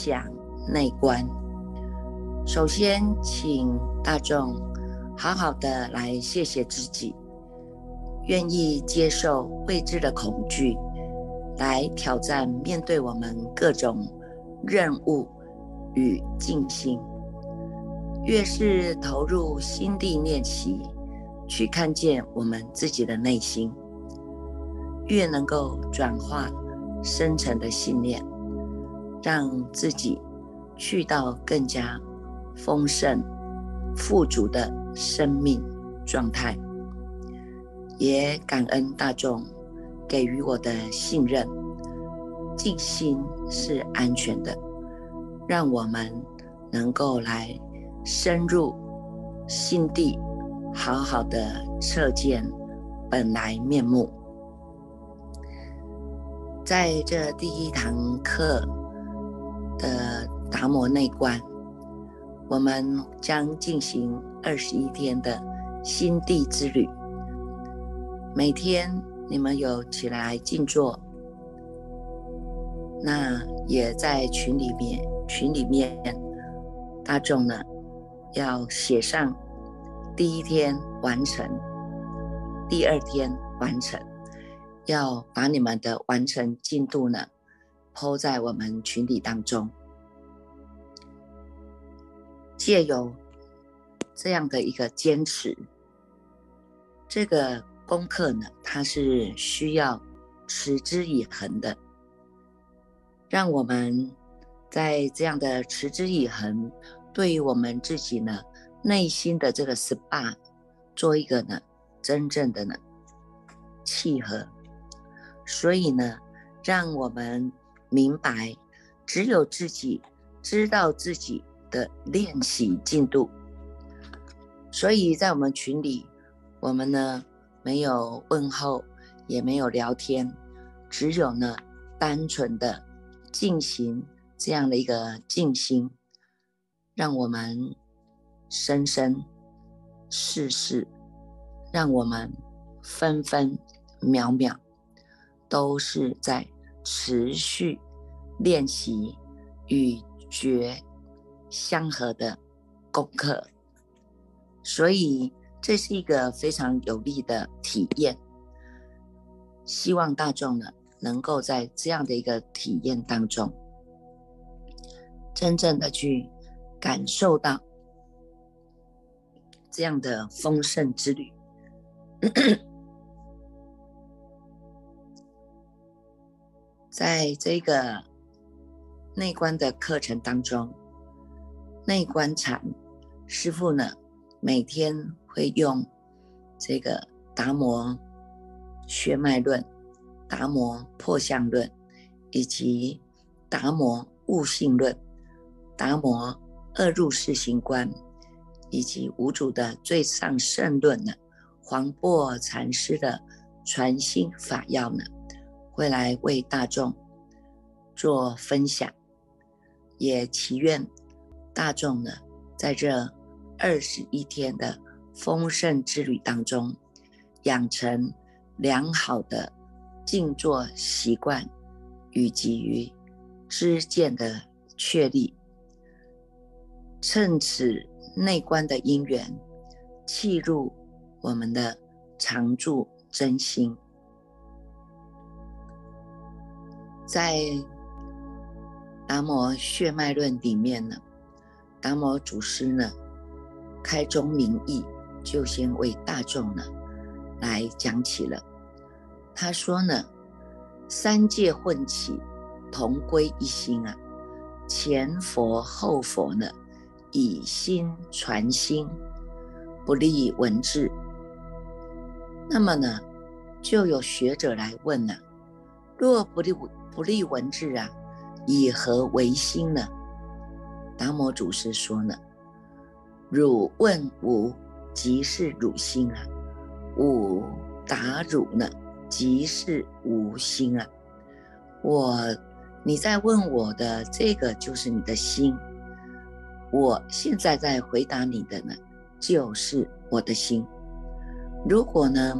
享内观。首先，请大众好好的来谢谢自己，愿意接受未知的恐惧，来挑战面对我们各种任务与静心。越是投入心地练习，去看见我们自己的内心，越能够转化深层的信念，让自己去到更加丰盛、富足的生命状态。也感恩大众给予我的信任，静心是安全的，让我们能够来。深入心地，好好的测见本来面目。在这第一堂课达摩内观，我们将进行二十一天的心地之旅。每天你们有起来静坐，那也在群里面，群里面大众呢。要写上第一天完成，第二天完成，要把你们的完成进度呢抛在我们群体当中，借由这样的一个坚持，这个功课呢，它是需要持之以恒的，让我们在这样的持之以恒。对于我们自己呢，内心的这个 SPA，做一个呢真正的呢契合，所以呢，让我们明白，只有自己知道自己的练习进度。所以在我们群里，我们呢没有问候，也没有聊天，只有呢单纯的进行这样的一个静心。让我们生生世世，让我们分分秒秒，都是在持续练习与觉相合的功课，所以这是一个非常有利的体验。希望大众呢，能够在这样的一个体验当中，真正的去。感受到这样的丰盛之旅，在这个内观的课程当中，内观禅师傅呢，每天会用这个达摩血脉论、达摩破相论以及达摩悟性论、达摩。二入世行观，以及五祖的最上圣论呢，黄檗禅师的传心法要呢，会来为大众做分享，也祈愿大众呢，在这二十一天的丰盛之旅当中，养成良好的静坐习惯，以及于知见的确立。趁此内观的因缘，契入我们的常住真心，在达摩血脉论里面呢，达摩祖师呢开宗明义，就先为大众呢来讲起了。他说呢，三界混起，同归一心啊，前佛后佛呢。以心传心，不立文字。那么呢，就有学者来问了：若不立不立文字啊，以何为心呢？达摩祖师说呢：汝问吾，即是汝心啊；吾答汝呢，即是吾心啊。我，你在问我的这个，就是你的心。我现在在回答你的呢，就是我的心。如果呢，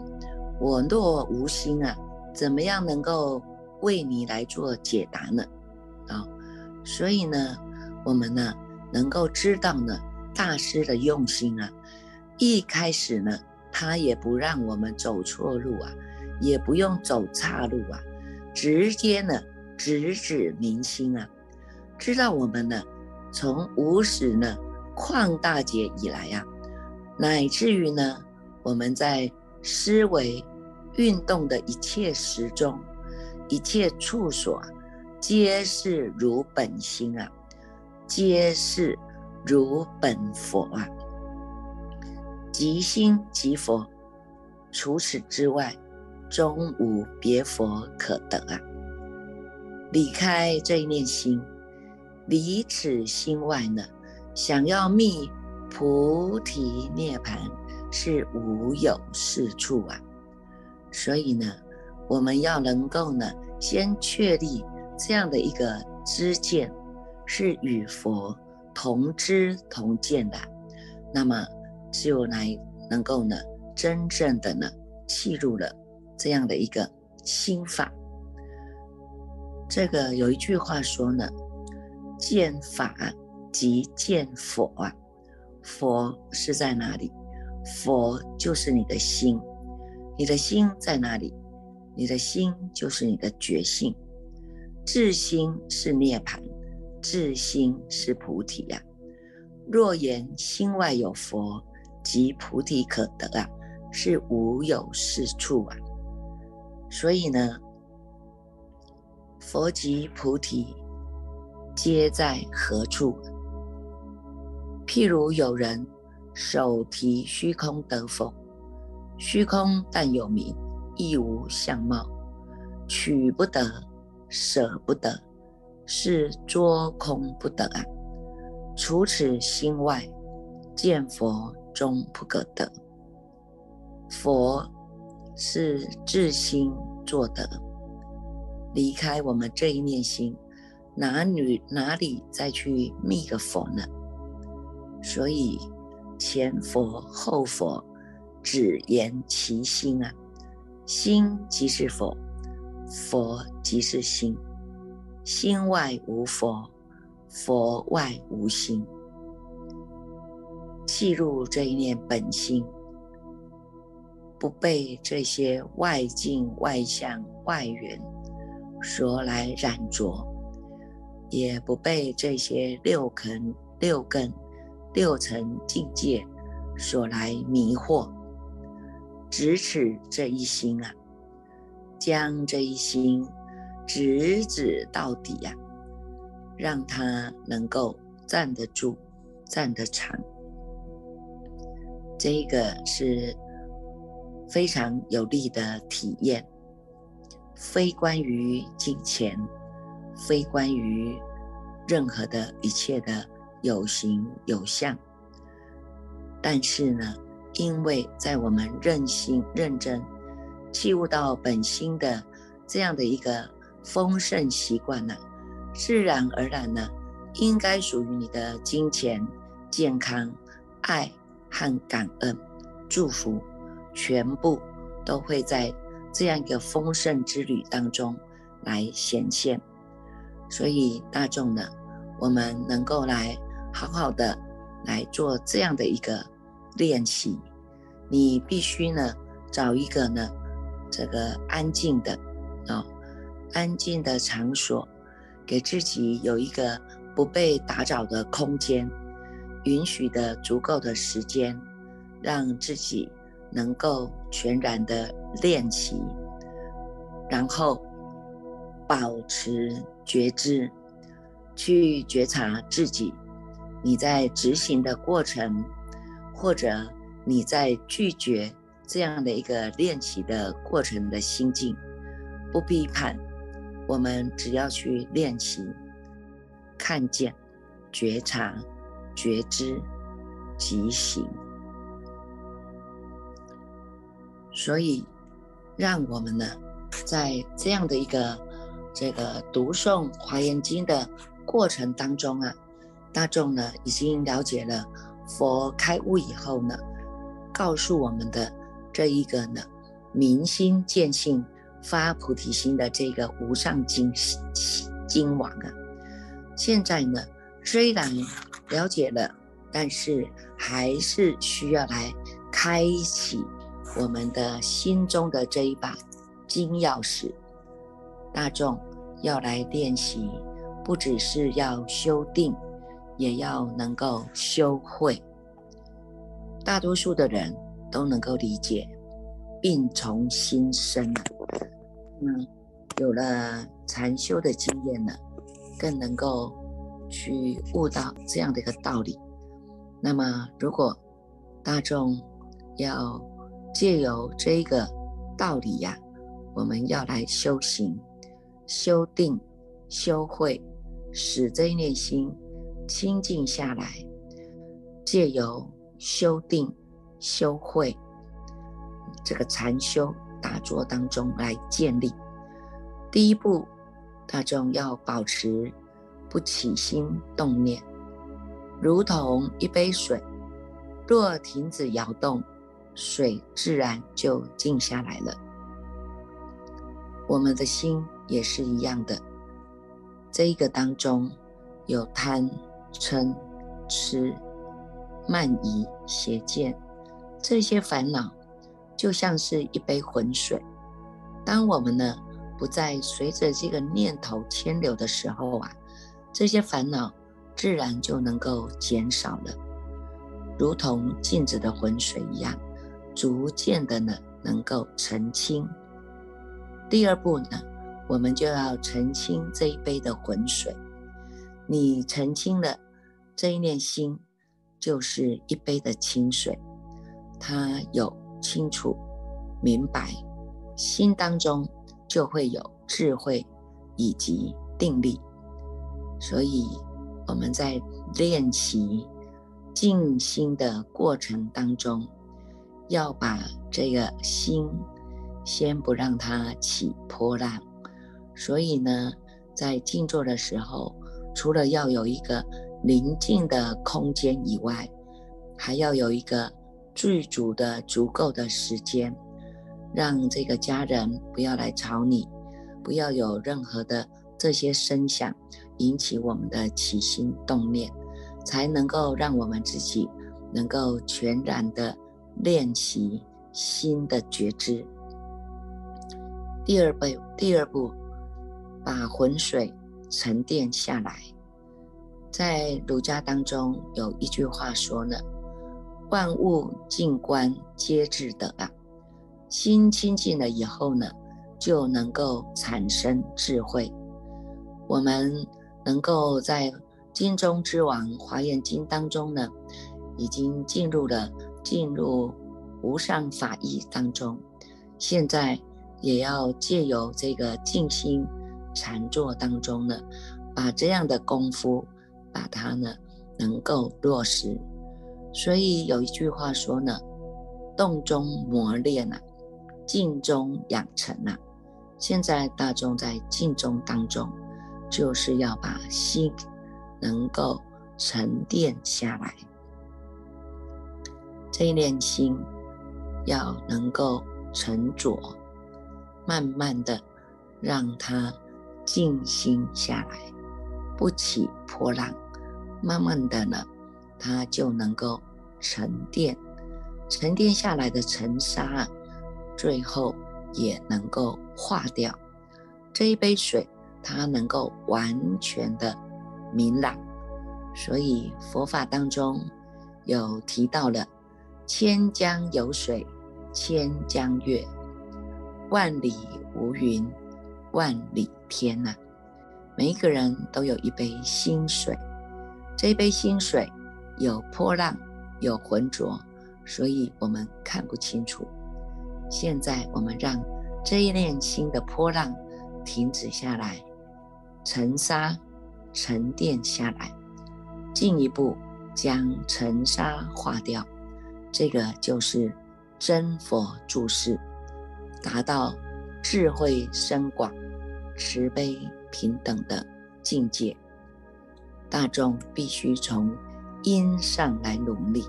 我若无心啊，怎么样能够为你来做解答呢？啊，所以呢，我们呢能够知道呢大师的用心啊，一开始呢他也不让我们走错路啊，也不用走岔路啊，直接呢直指明心啊，知道我们呢从无始呢旷大劫以来呀，乃至于呢我们在思维运动的一切时中，一切处所。皆是如本心啊，皆是如本佛啊，即心即佛，除此之外，终无别佛可得啊！离开这一念心，离此心外呢，想要觅菩提涅盘是无有是处啊！所以呢，我们要能够呢，先确立。这样的一个知见是与佛同知同见的，那么只有来能够呢，真正的呢，契入了这样的一个心法。这个有一句话说呢，见法即见佛啊，佛是在哪里？佛就是你的心，你的心在哪里？你的心就是你的觉性。自心是涅槃，自心是菩提呀。若言心外有佛，即菩提可得啊，是无有是处啊。所以呢，佛及菩提，皆在何处？譬如有人手提虚空得否？虚空但有名，亦无相貌，取不得。舍不得，是捉空不得啊！除此心外，见佛终不可得。佛是自心作的，离开我们这一念心，哪里哪里再去觅个佛呢？所以前佛后佛，只言其心啊，心即是佛。佛即是心，心外无佛，佛外无心。契入这一念本心，不被这些外境、外相、外缘所来染着，也不被这些六根、六根、六层境界所来迷惑，只此这一心啊！将这一心直指到底呀，让他能够站得住、站得长。这个是非常有利的体验，非关于金钱，非关于任何的一切的有形有相。但是呢，因为在我们认心认真。器悟到本心的这样的一个丰盛习惯呢，自然而然呢，应该属于你的金钱、健康、爱和感恩、祝福，全部都会在这样一个丰盛之旅当中来显现。所以大众呢，我们能够来好好的来做这样的一个练习，你必须呢找一个呢。这个安静的哦，安静的场所，给自己有一个不被打扰的空间，允许的足够的时间，让自己能够全然的练习，然后保持觉知，去觉察自己，你在执行的过程，或者你在拒绝。这样的一个练习的过程的心境，不批判，我们只要去练习，看见、觉察、觉知、即行。所以，让我们呢，在这样的一个这个读诵华严经的过程当中啊，大众呢已经了解了佛开悟以后呢，告诉我们的。这一个呢，明心见性发菩提心的这个无上经经王啊，现在呢，虽然了解了，但是还是需要来开启我们的心中的这一把金钥匙。大众要来练习，不只是要修定，也要能够修慧。大多数的人都能够理解，病从心生啊。嗯，有了禅修的经验呢，更能够去悟到这样的一个道理。那么，如果大众要借由这一个道理呀，我们要来修行。修定、修慧，使这一念心清净下来，借由修定、修慧这个禅修打坐当中来建立。第一步，大众要保持不起心动念，如同一杯水，若停止摇动，水自然就静下来了。我们的心。也是一样的，这一个当中有贪、嗔、痴、慢、疑、邪见这些烦恼，就像是一杯浑水。当我们呢不再随着这个念头牵流的时候啊，这些烦恼自然就能够减少了，如同镜子的浑水一样，逐渐的呢能够澄清。第二步呢？我们就要澄清这一杯的浑水。你澄清了这一念心，就是一杯的清水，它有清楚明白，心当中就会有智慧以及定力。所以我们在练习静心的过程当中，要把这个心先不让它起波浪。所以呢，在静坐的时候，除了要有一个宁静的空间以外，还要有一个具足的、足够的时间，让这个家人不要来吵你，不要有任何的这些声响引起我们的起心动念，才能够让我们自己能够全然的练习心的觉知。第二步，第二步。把浑水沉淀下来，在儒家当中有一句话说呢：“万物静观皆自得啊。”心清净了以后呢，就能够产生智慧。我们能够在经中之王《华严经》当中呢，已经进入了进入无上法义当中，现在也要借由这个静心。禅坐当中呢，把这样的功夫，把它呢能够落实。所以有一句话说呢：“动中磨练啊，静中养成啊。”现在大众在静中当中，就是要把心能够沉淀下来，这一念心要能够沉着，慢慢的让它。静心下来，不起波浪，慢慢的呢，它就能够沉淀，沉淀下来的尘沙，最后也能够化掉。这一杯水，它能够完全的明朗。所以佛法当中有提到了“千江有水千江月，万里无云”。万里天呐，每一个人都有一杯心水，这一杯心水有波浪，有浑浊，所以我们看不清楚。现在我们让这一念心的波浪停止下来，尘沙沉淀下来，进一步将尘沙化掉，这个就是真佛注释，达到。智慧深广、慈悲平等的境界，大众必须从因上来努力，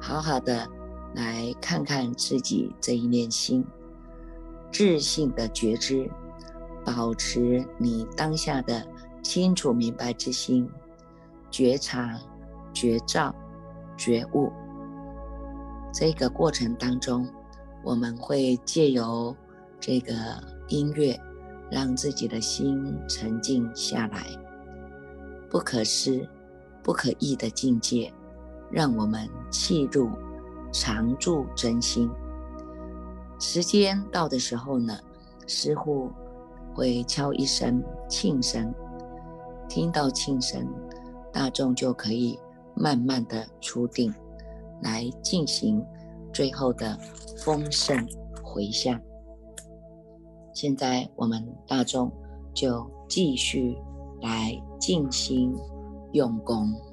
好好的来看看自己这一念心，自信的觉知，保持你当下的清楚明白之心，觉察、觉照、觉悟。这个过程当中，我们会借由这个音乐，让自己的心沉静下来。不可思、不可议的境界，让我们契入常住真心。时间到的时候呢，师傅会敲一声磬声，听到磬声，大众就可以慢慢的出定，来进行最后的丰盛回向。现在我们大众就继续来静心用功。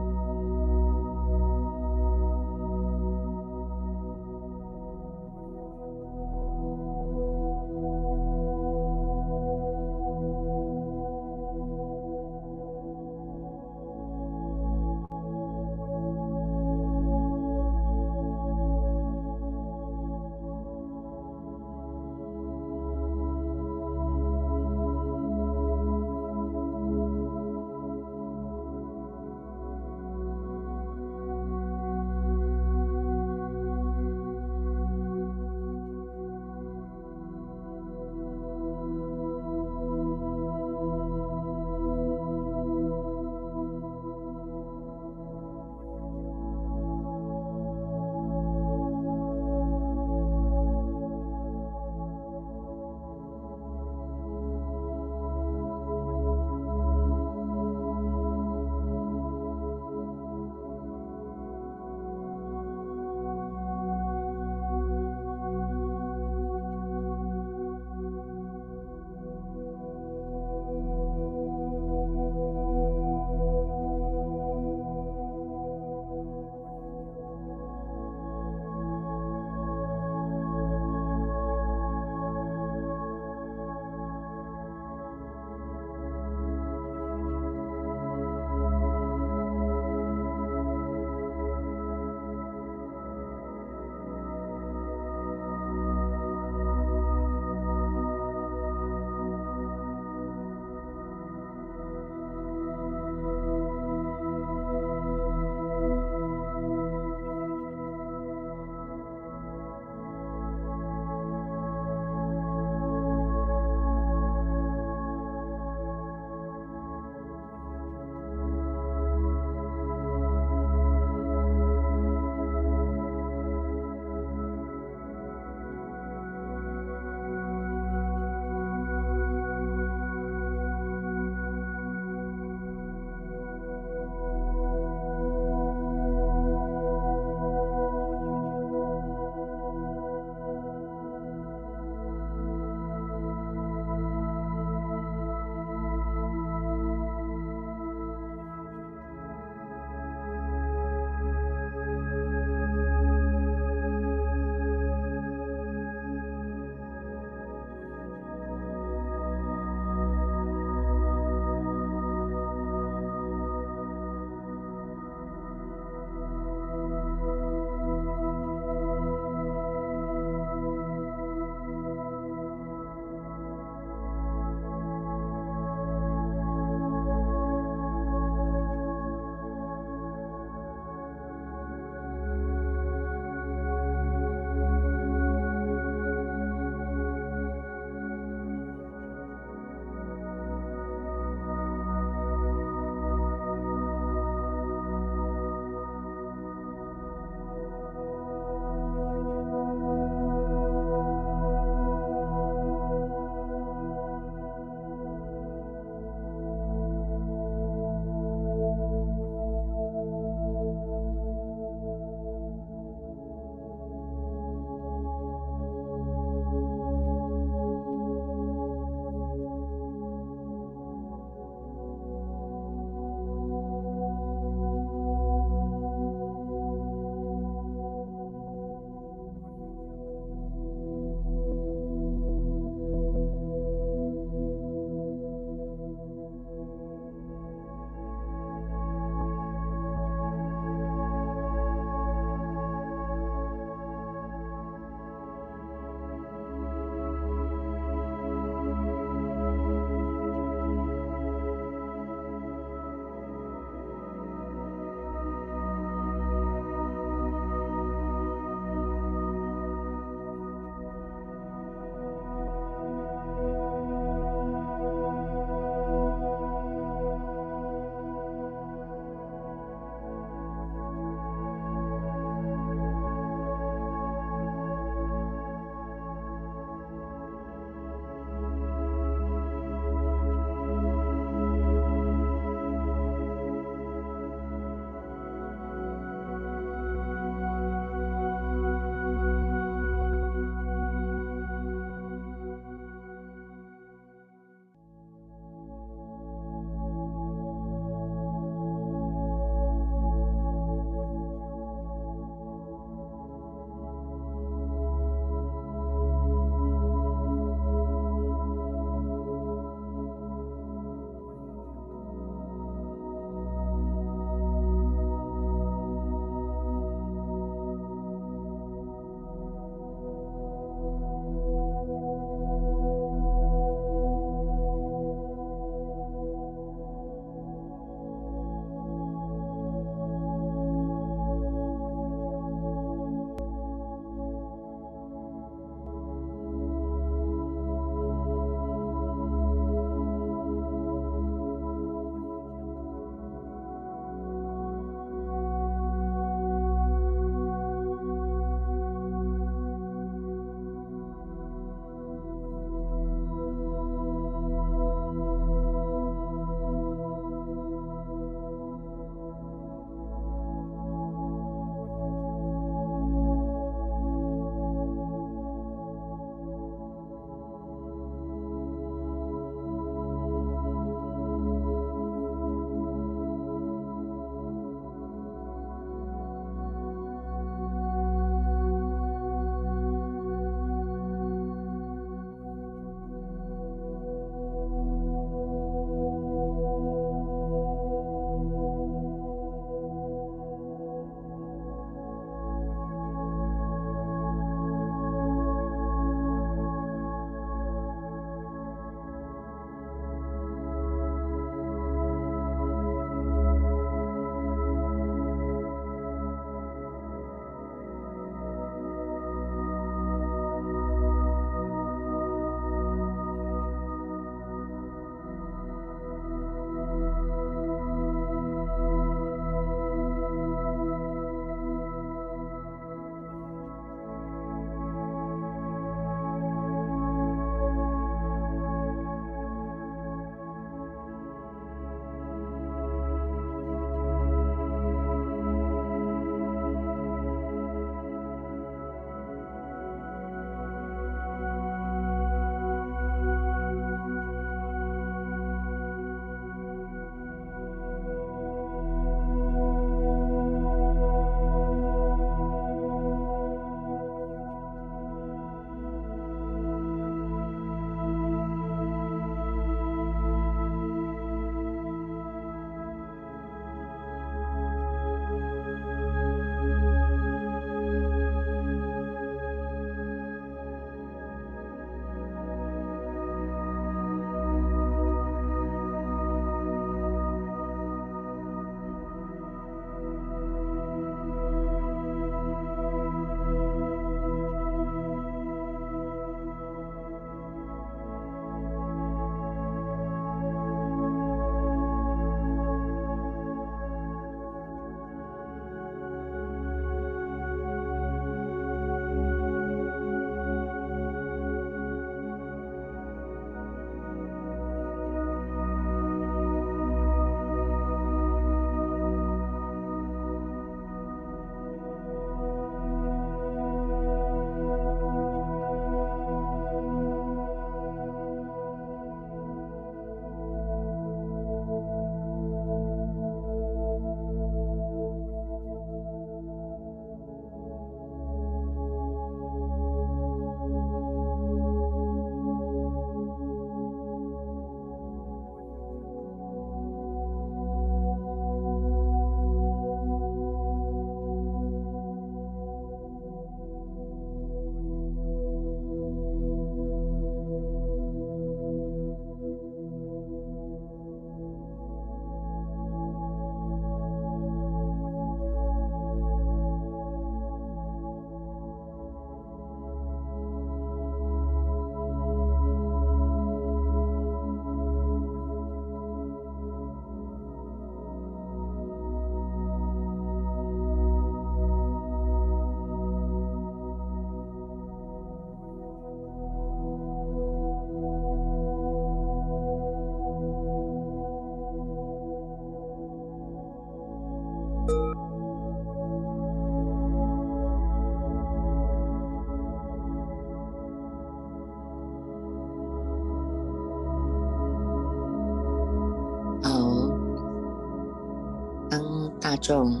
大众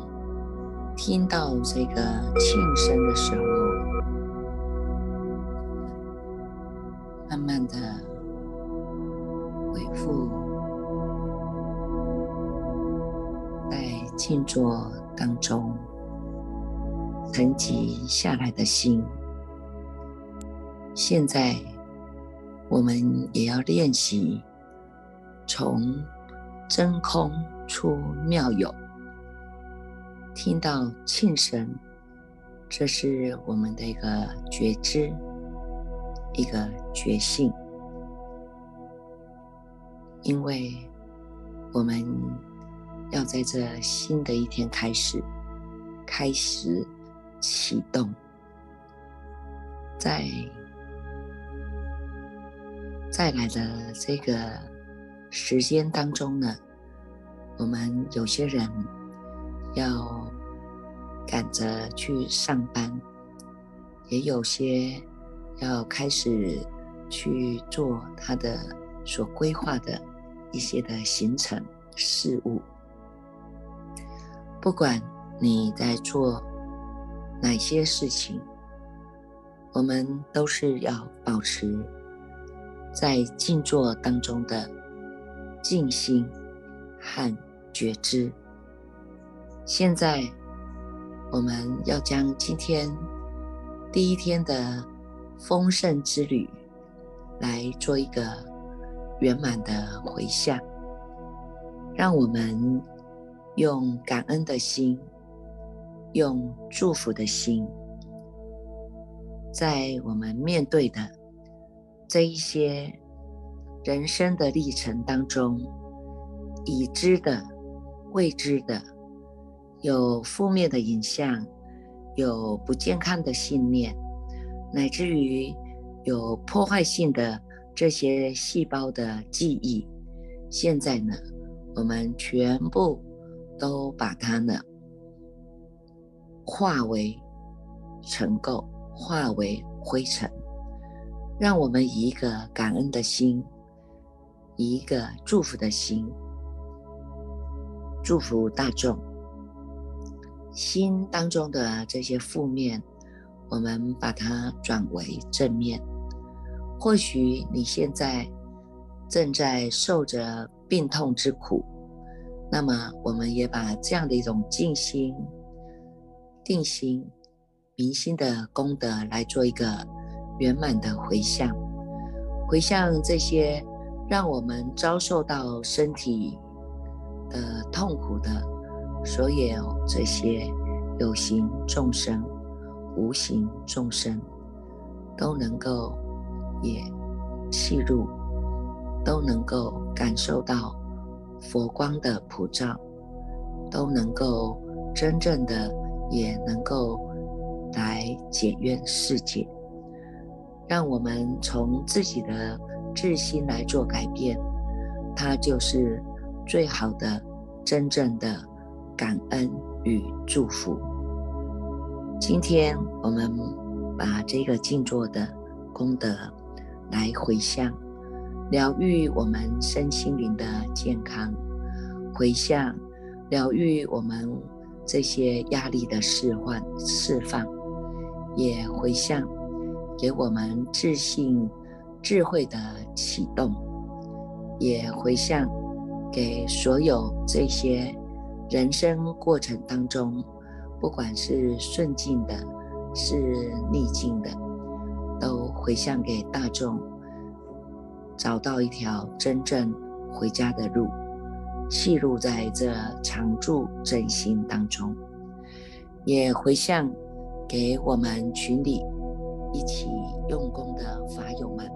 听到这个庆声的时候，慢慢的恢复在静坐当中沉积下来的心。现在，我们也要练习从真空出妙有。听到庆声，这是我们的一个觉知，一个觉性，因为我们要在这新的一天开始，开始启动，在再来的这个时间当中呢，我们有些人。要赶着去上班，也有些要开始去做他的所规划的一些的行程事务。不管你在做哪些事情，我们都是要保持在静坐当中的静心和觉知。现在，我们要将今天第一天的丰盛之旅来做一个圆满的回向，让我们用感恩的心，用祝福的心，在我们面对的这一些人生的历程当中，已知的、未知的。有负面的影像，有不健康的信念，乃至于有破坏性的这些细胞的记忆。现在呢，我们全部都把它呢化为尘垢，化为灰尘，让我们以一个感恩的心，以一个祝福的心，祝福大众。心当中的这些负面，我们把它转为正面。或许你现在正在受着病痛之苦，那么我们也把这样的一种静心、定心、明心的功德来做一个圆满的回向，回向这些让我们遭受到身体的痛苦的。所有这些有形众生、无形众生，都能够也吸入，都能够感受到佛光的普照，都能够真正的也能够来解怨世界，让我们从自己的自心来做改变，它就是最好的、真正的。感恩与祝福。今天我们把这个静坐的功德来回向，疗愈我们身心灵的健康，回向疗愈我们这些压力的释放释放，也回向给我们自信智慧的启动，也回向给所有这些。人生过程当中，不管是顺境的，是逆境的，都回向给大众，找到一条真正回家的路，记录在这常住真心当中，也回向给我们群里一起用功的法友们。